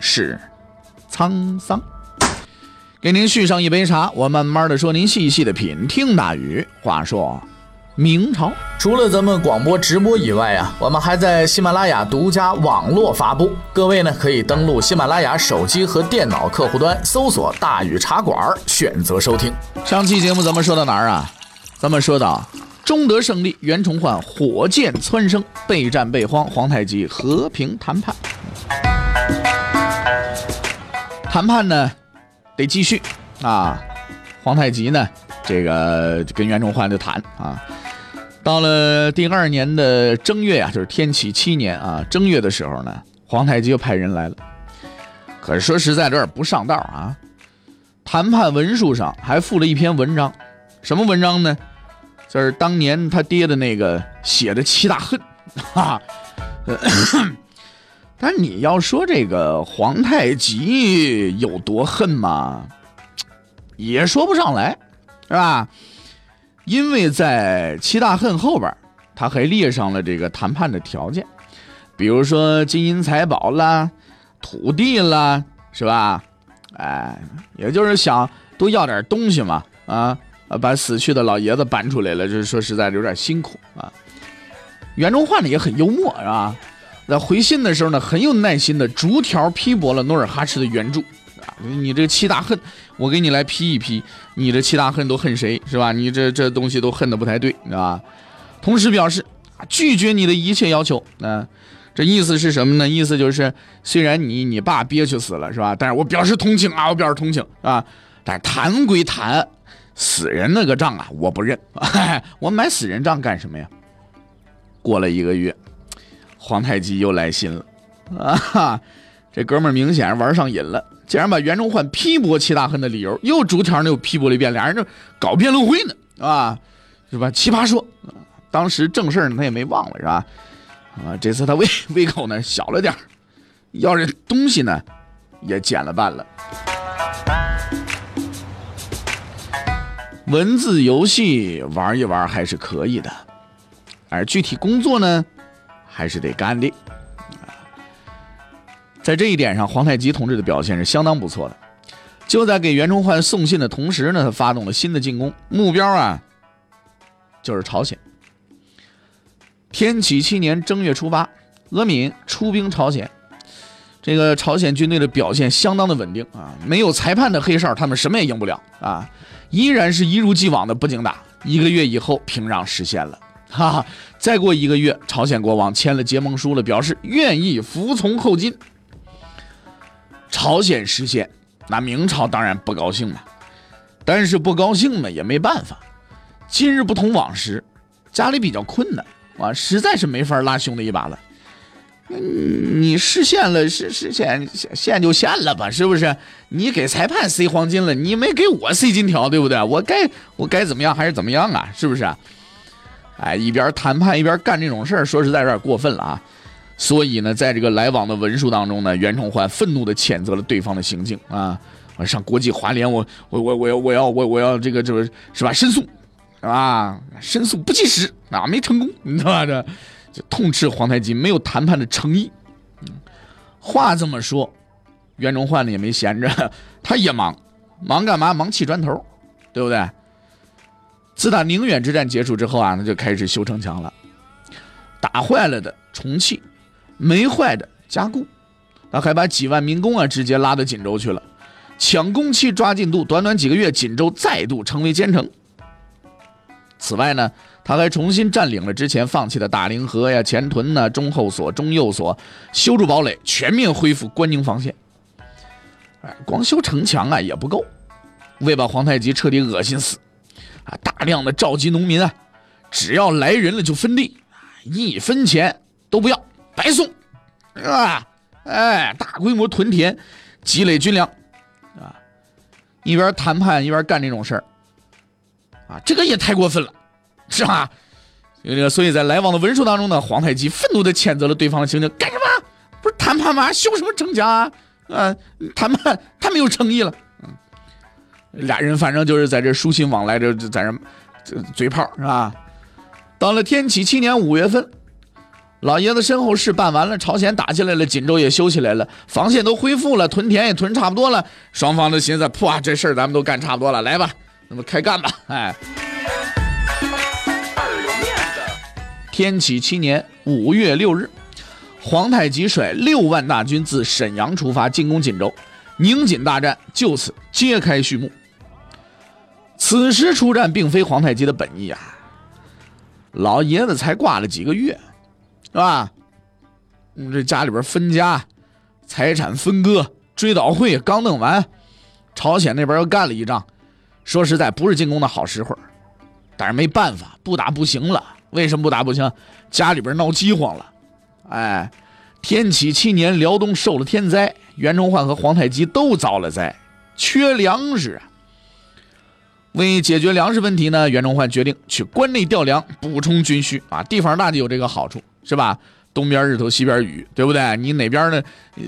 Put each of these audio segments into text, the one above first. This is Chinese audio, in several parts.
是沧桑。给您续上一杯茶，我慢慢的说，您细细的品。听大禹话说，明朝除了咱们广播直播以外啊，我们还在喜马拉雅独家网络发布。各位呢，可以登录喜马拉雅手机和电脑客户端，搜索“大禹茶馆”，选择收听。上期节目咱们说到哪儿啊？咱们说到。中德胜利，袁崇焕火箭蹿升，备战备荒，皇太极和平谈判。谈判呢，得继续啊。皇太极呢，这个跟袁崇焕就谈啊。到了第二年的正月啊，就是天启七年啊，正月的时候呢，皇太极又派人来了。可是说实在，有点不上道啊。谈判文书上还附了一篇文章，什么文章呢？就是当年他爹的那个写的七大恨，哈。但你要说这个皇太极有多恨嘛，也说不上来，是吧？因为在七大恨后边，他还列上了这个谈判的条件，比如说金银财宝啦、土地啦，是吧？哎，也就是想多要点东西嘛，啊。把死去的老爷子搬出来了，就是说实在的有点辛苦啊。袁崇焕呢也很幽默，是吧？在回信的时候呢，很有耐心的逐条批驳了努尔哈赤的原著啊。你这七大恨，我给你来批一批，你这七大恨都恨谁，是吧？你这这东西都恨的不太对，啊？同时表示拒绝你的一切要求。啊，这意思是什么呢？意思就是虽然你你爸憋屈死了，是吧？但是我表示同情啊，我表示同情啊。但是谈归谈。死人那个账啊，我不认。我买死人账干什么呀？过了一个月，皇太极又来信了。啊哈，这哥们儿明显玩上瘾了，竟然把袁崇焕批驳齐大恨的理由又逐条的又批驳了一遍。俩人就搞辩论会呢，啊，是吧？奇葩说，当时正事呢他也没忘了，是吧？啊，这次他胃胃口呢小了点要这东西呢也减了半了。文字游戏玩一玩还是可以的，而具体工作呢，还是得干的。在这一点上，皇太极同志的表现是相当不错的。就在给袁崇焕送信的同时呢，他发动了新的进攻，目标啊，就是朝鲜。天启七年正月初八，俄敏出兵朝鲜，这个朝鲜军队的表现相当的稳定啊，没有裁判的黑哨，他们什么也赢不了啊。依然是一如既往的不经打。一个月以后，平壤实现了。哈哈，再过一个月，朝鲜国王签了结盟书了，表示愿意服从后金。朝鲜失陷，那明朝当然不高兴了。但是不高兴呢，也没办法。今日不同往时，家里比较困难啊，实在是没法拉兄弟一把了。你失陷了，实实现现就陷了吧，是不是？你给裁判塞黄金了，你没给我塞金条，对不对？我该我该怎么样还是怎么样啊？是不是？哎，一边谈判一边干这种事儿，说实在有点过分了啊。所以呢，在这个来往的文书当中呢，袁崇焕愤怒地谴责了对方的行径啊！我上国际华联，我我我我要我要我我要这个这个是吧？申诉啊，申诉不及时啊，没成功，你知道吧？这。就痛斥皇太极没有谈判的诚意，话这么说，袁崇焕呢也没闲着，他也忙，忙干嘛？忙砌砖头，对不对？自打宁远之战结束之后啊，那就开始修城墙了，打坏了的重砌，没坏的加固，他还把几万民工啊直接拉到锦州去了，抢工期抓进度，短短几个月，锦州再度成为坚城。此外呢？他还重新占领了之前放弃的大凌河呀、前屯呐、中后所、中右所，修筑堡垒，全面恢复关宁防线。哎，光修城墙啊也不够，为把皇太极彻底恶心死，啊，大量的召集农民啊，只要来人了就分地，一分钱都不要，白送，是吧？哎，大规模屯田，积累军粮，啊，一边谈判一边干这种事儿，啊，这个也太过分了，是吧？这个，所以在来往的文书当中呢，皇太极愤怒地谴责了对方的行径，干什么？不是谈判吗？修什么城墙啊？啊，谈判太没有诚意了。俩人反正就是在这书信往来，这在这嘴炮是吧？到了天启七年五月份，老爷子身后事办完了，朝鲜打起来了，锦州也修起来了，防线都恢复了，屯田也屯差不多了，双方都寻思，破这事儿咱们都干差不多了，来吧，那么开干吧，哎。天启七年五月六日，皇太极率六万大军自沈阳出发，进攻锦州，宁锦大战就此揭开序幕。此时出战并非皇太极的本意啊，老爷子才挂了几个月，是吧？这家里边分家、财产分割、追悼会刚弄完，朝鲜那边又干了一仗，说实在不是进攻的好时候，但是没办法，不打不行了。为什么不打不行？家里边闹饥荒了，哎，天启七年，辽东受了天灾，袁崇焕和皇太极都遭了灾，缺粮食啊。为解决粮食问题呢，袁崇焕决定去关内调粮，补充军需啊。地方大就有这个好处，是吧？东边日头，西边雨，对不对？你哪边呢？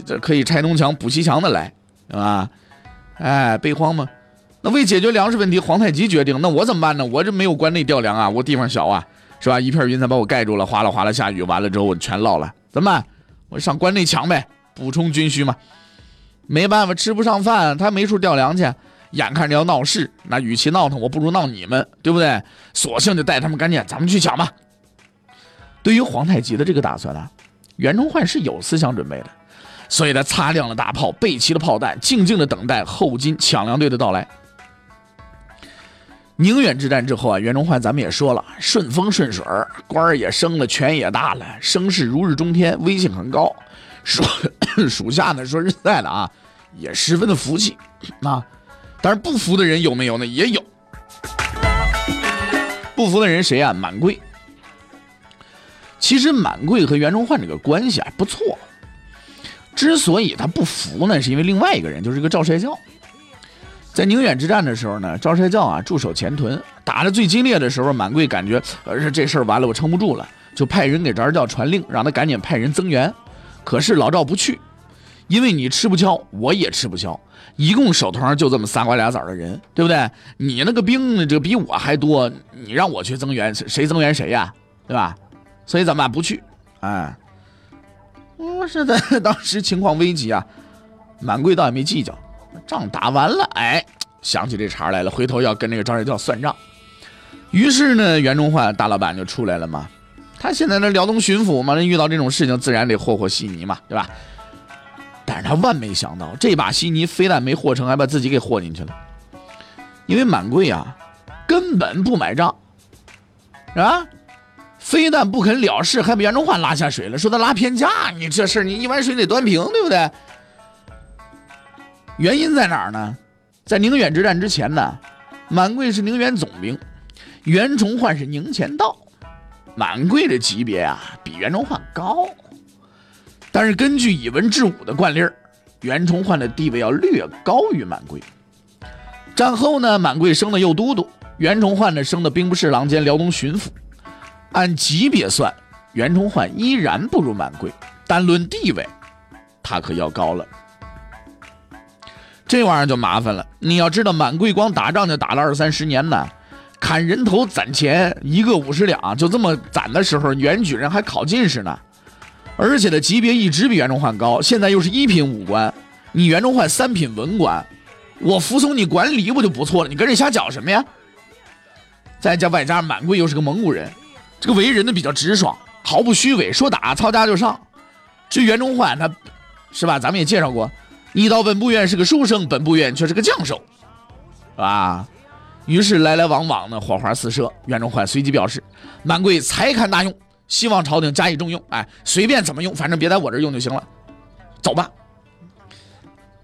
这可以拆东墙补西墙的来，是吧？哎，备荒嘛。那为解决粮食问题，皇太极决定，那我怎么办呢？我这没有关内调粮啊，我地方小啊。是吧？一片云彩把我盖住了，哗啦哗啦下雨，完了之后我全涝了，怎么办？我上关内抢呗，补充军需嘛。没办法，吃不上饭，他没处调粮去，眼看着要闹事，那与其闹腾，我不如闹你们，对不对？索性就带他们赶紧，咱们去抢吧。对于皇太极的这个打算呢，袁崇焕是有思想准备的，所以他擦亮了大炮，备齐了炮弹，静静的等待后金抢粮队的到来。宁远之战之后啊，袁崇焕咱们也说了，顺风顺水官儿也升了，权也大了，声势如日中天，威信很高。属属下呢，说实在的啊，也十分的服气啊。但是不服的人有没有呢？也有。不服的人谁啊？满贵。其实满贵和袁崇焕这个关系还不错。之所以他不服呢，是因为另外一个人，就是这个赵帅教。在宁远之战的时候呢，赵帅教啊驻守前屯，打的最激烈的时候，满贵感觉呃这事儿完了，我撑不住了，就派人给赵帅教传令，让他赶紧派人增援。可是老赵不去，因为你吃不消，我也吃不消，一共手头上就这么仨瓜俩枣的人，对不对？你那个兵这比我还多，你让我去增援，谁增援谁呀？对吧？所以咱们？不去。哎，我是的 当时情况危急啊，满贵倒也没计较。仗打完了，哎，想起这茬来了，回头要跟那个赵帅教算账。于是呢，袁崇焕大老板就出来了嘛。他现在那辽东巡抚嘛，那遇到这种事情，自然得和和稀泥嘛，对吧？但是他万没想到，这把稀泥非但没和成，还把自己给和进去了。因为满贵啊，根本不买账，啊，非但不肯了事，还把袁崇焕拉下水了，说他拉偏架。你这事你一碗水得端平，对不对？原因在哪儿呢？在宁远之战之前呢，满贵是宁远总兵，袁崇焕是宁前道，满贵的级别啊比袁崇焕高，但是根据以文治武的惯例，袁崇焕的地位要略高于满贵。战后呢，满贵升的右都督，袁崇焕呢升的兵部侍郎兼辽东巡抚，按级别算，袁崇焕依然不如满贵，单论地位，他可要高了。这玩意儿就麻烦了。你要知道，满贵光打仗就打了二三十年呢，砍人头攒钱，一个五十两，就这么攒的时候，袁举人还考进士呢，而且的级别一直比袁崇焕高。现在又是一品武官，你袁崇焕三品文官，我服从你管理不就不错了？你跟人瞎搅什么呀？再加外加满贵又是个蒙古人，这个为人呢比较直爽，毫不虚伪，说打操家就上。至于袁崇焕，他是吧？咱们也介绍过。你到本部院是个书生，本部院却是个将手，啊！于是来来往往的火花四射。袁崇焕随即表示：“满贵才堪大用，希望朝廷加以重用。哎，随便怎么用，反正别在我这用就行了。走吧。”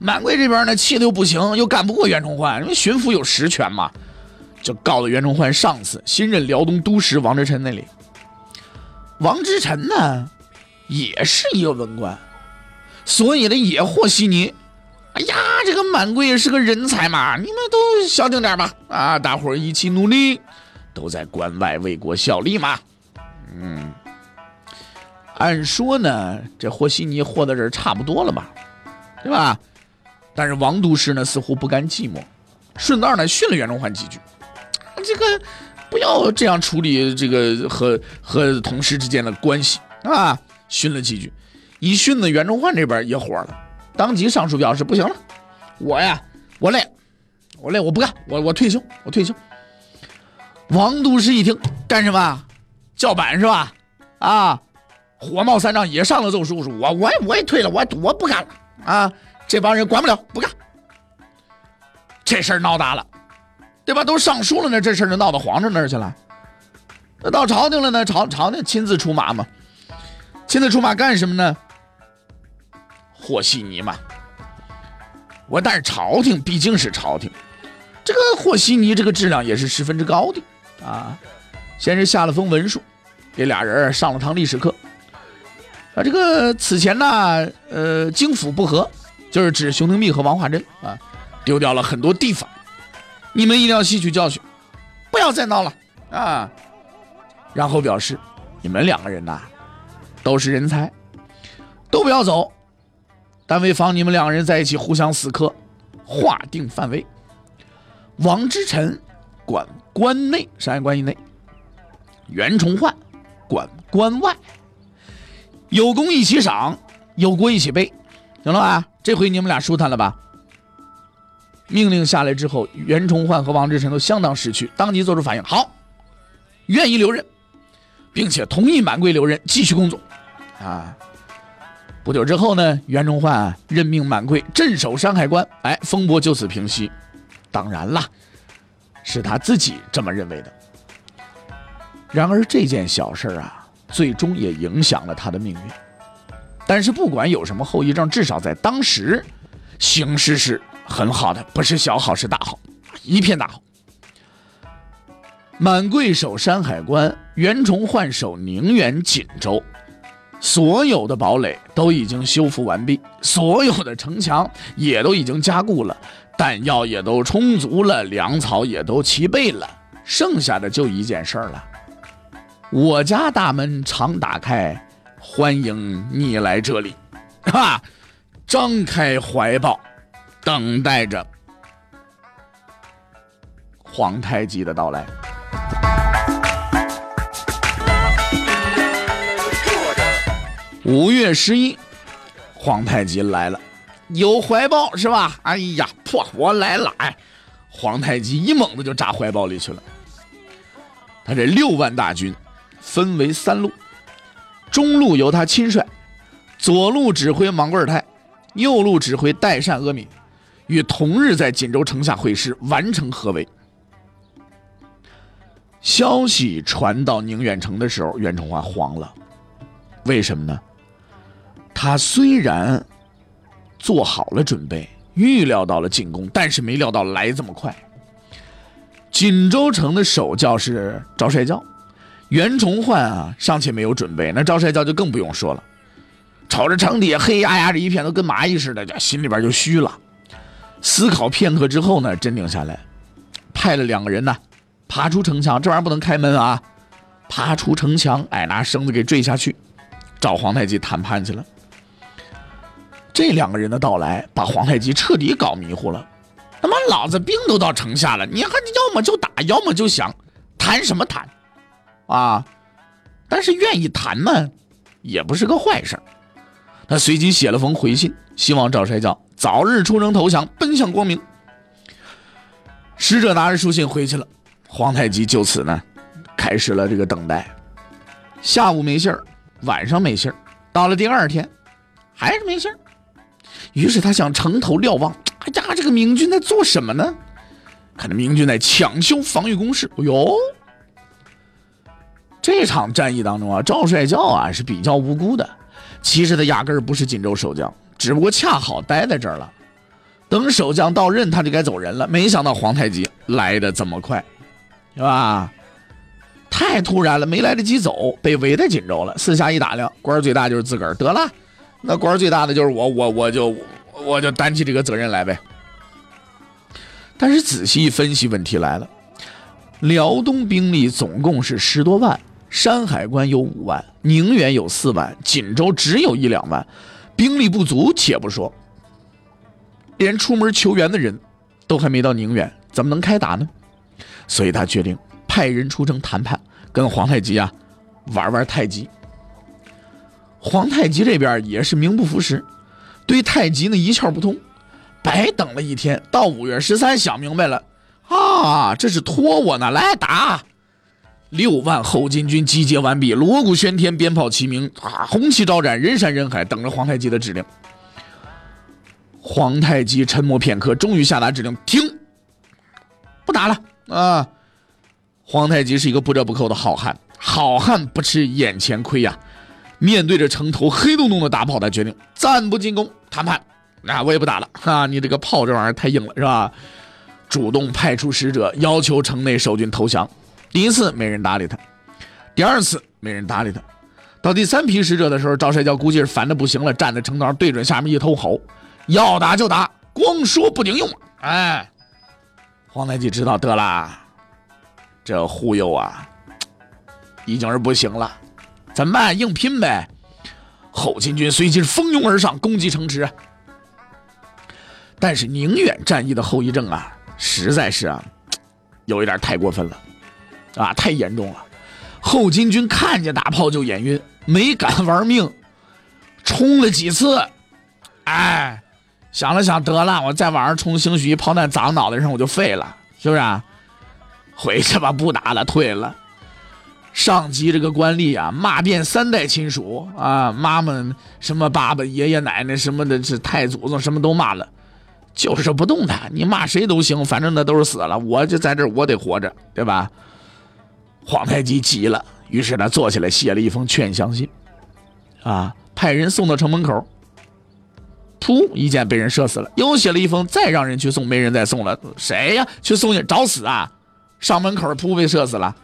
满贵这边呢，气的又不行，又干不过袁崇焕，因为巡抚有实权嘛，就告到袁崇焕上司、新任辽东都使王之臣那里。王之臣呢，也是一个文官。所以呢，也和稀泥。哎呀，这个满贵是个人才嘛，你们都消停点吧。啊，大伙儿一起努力，都在关外为国效力嘛。嗯，按说呢，这和稀泥和到这差不多了吧，对吧？但是王都师呢，似乎不甘寂寞，顺道呢训了袁崇焕几句。这个不要这样处理这个和和同事之间的关系啊！训了几句，一训呢，袁崇焕这边也火了。当即上书表示不行了，我呀，我累，我累，我不干，我我退休，我退休。王都师一听，干什么？叫板是吧？啊，火冒三丈也上了奏书，说我我我也退了，我我不干了啊！这帮人管不了，不干。这事儿闹大了，对吧？都上书了呢，这事儿就闹到皇上那儿去了。那到朝廷了呢？朝朝廷亲自出马嘛？亲自出马干什么呢？和稀泥嘛，我但是朝廷毕竟是朝廷，这个和稀泥这个质量也是十分之高的啊。先是下了封文书，给俩人上了堂历史课。啊，这个此前呢，呃，京府不和，就是指熊廷弼和王化贞啊，丢掉了很多地方，你们一定要吸取教训，不要再闹了啊。然后表示，你们两个人呐，都是人才，都不要走。但为防你们两个人在一起互相死磕，划定范围。王之臣管关内，山海关以内；袁崇焕管关外。有功一起赏，有过一起背，行了吧？这回你们俩舒坦了吧？命令下来之后，袁崇焕和王之臣都相当识趣，当即做出反应，好，愿意留任，并且同意满贵留任继续工作，啊。不久之后呢，袁崇焕任命满贵镇守山海关，哎，风波就此平息。当然啦，是他自己这么认为的。然而这件小事啊，最终也影响了他的命运。但是不管有什么后遗症，至少在当时，形势是很好的，不是小好，是大好，一片大好。满贵守山海关，袁崇焕守宁远锦州。所有的堡垒都已经修复完毕，所有的城墙也都已经加固了，弹药也都充足了，粮草也都齐备了，剩下的就一件事儿了。我家大门常打开，欢迎你来这里，哈，张开怀抱，等待着皇太极的到来。五月十一，皇太极来了，有怀抱是吧？哎呀，破我来了！哎，皇太极一猛子就扎怀抱里去了。他这六万大军分为三路，中路由他亲率，左路指挥芒贵尔泰，右路指挥代善阿敏，于同日在锦州城下会师，完成合围。消息传到宁远城的时候，袁崇焕慌了，为什么呢？他虽然做好了准备，预料到了进攻，但是没料到来这么快。锦州城的守教是赵帅教，袁崇焕啊尚且没有准备，那赵帅教就更不用说了。瞅着城底下黑压压的一片，都跟蚂蚁似的，心里边就虚了。思考片刻之后呢，镇定下来，派了两个人呢，爬出城墙，这玩意儿不能开门啊，爬出城墙，哎，拿绳子给坠下去，找皇太极谈判去了。这两个人的到来，把皇太极彻底搞迷糊了。他妈，老子兵都到城下了，你还要么就打，要么就想谈什么谈，啊！但是愿意谈呢，也不是个坏事。他随即写了封回信，希望赵帅教早日出城投降，奔向光明。使者拿着书信回去了，皇太极就此呢，开始了这个等待。下午没信儿，晚上没信儿，到了第二天，还是没信儿。于是他想城头瞭望，哎呀，这个明军在做什么呢？看着明军在抢修防御工事。哎呦，这场战役当中啊，赵帅教啊是比较无辜的。其实他压根儿不是锦州守将，只不过恰好待在这儿了。等守将到任，他就该走人了。没想到皇太极来的这么快，是吧？太突然了，没来得及走，被围在锦州了。四下一打量，官最大就是自个儿。得了。那官最大的就是我，我我就我就担起这个责任来呗。但是仔细一分析，问题来了，辽东兵力总共是十多万，山海关有五万，宁远有四万，锦州只有一两万，兵力不足且不说，连出门求援的人都还没到宁远，怎么能开打呢？所以他决定派人出城谈判，跟皇太极啊玩玩太极。皇太极这边也是名不副实，对太极呢一窍不通，白等了一天，到五月十三想明白了，啊，这是托我呢，来打！六万后金军集结完毕，锣鼓喧天，鞭炮齐鸣，啊，红旗招展，人山人海，等着皇太极的指令。皇太极沉默片刻，终于下达指令：停，不打了啊！皇太极是一个不折不扣的好汉，好汉不吃眼前亏呀。面对着城头黑洞洞的大炮，他决定暂不进攻，谈判。啊我也不打了啊！你这个炮这玩意儿太硬了，是吧？主动派出使者，要求城内守军投降。第一次没人搭理他，第二次没人搭理他，到第三批使者的时候，赵帅教估计是烦的不行了，站在城头对准下面一头吼：“要打就打，光说不顶用。”哎，皇太极知道得了，这忽悠啊，已经是不行了。怎么办？硬拼呗！后金军随即蜂拥而上，攻击城池。但是宁远战役的后遗症啊，实在是啊，有一点太过分了，啊，太严重了。后金军看见大炮就眼晕，没敢玩命，冲了几次，哎，想了想，得了，我再往上冲，兴许一炮弹砸脑袋上，我就废了，是不是？回去吧，不打了，退了。上级这个官吏啊，骂遍三代亲属啊，妈妈、什么爸爸、爷爷奶奶什么的，这太祖宗什么都骂了，就是不动弹。你骂谁都行，反正那都是死了，我就在这，我得活着，对吧？皇太极急了，于是他坐起来写了一封劝降信，啊，派人送到城门口，噗，一箭被人射死了。又写了一封，再让人去送，没人再送了。谁呀？去送去找死啊？上门口噗被射死了。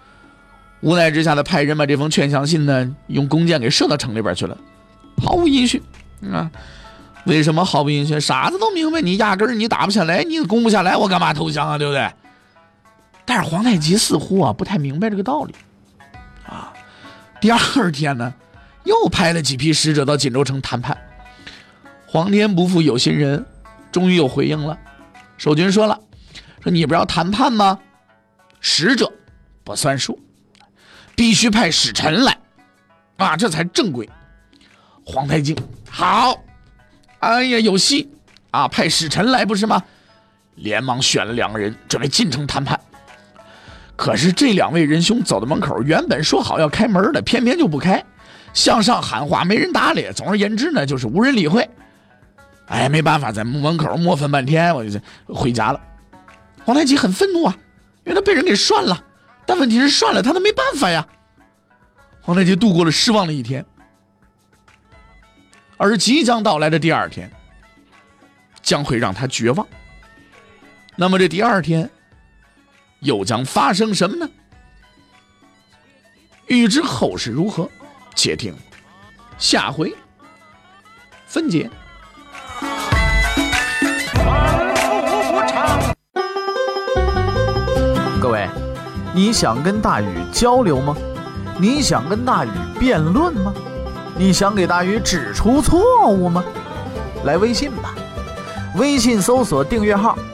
无奈之下的派人把这封劝降信呢，用弓箭给射到城里边去了，毫无音讯啊！为什么毫无音讯？傻子都明白，你压根儿你打不下来，你攻不下来，我干嘛投降啊？对不对？但是皇太极似乎啊不太明白这个道理啊。第二天呢，又派了几批使者到锦州城谈判。皇天不负有心人，终于有回应了。守军说了：“说你不要谈判吗？使者不算数。”必须派使臣来，啊，这才正规。皇太极好，哎呀，有戏啊！派使臣来不是吗？连忙选了两个人，准备进城谈判。可是这两位仁兄走到门口，原本说好要开门的，偏偏就不开，向上喊话，没人搭理。总而言之呢，就是无人理会。哎，没办法，在门口磨蹭半天，我就回家了。皇太极很愤怒啊，因为他被人给涮了。但问题是，涮了，他都没办法呀。皇太极度过了失望的一天，而即将到来的第二天，将会让他绝望。那么这第二天，又将发生什么呢？欲知后事如何，且听下回分解。各位。你想跟大禹交流吗？你想跟大禹辩论吗？你想给大禹指出错误吗？来微信吧，微信搜索订阅号“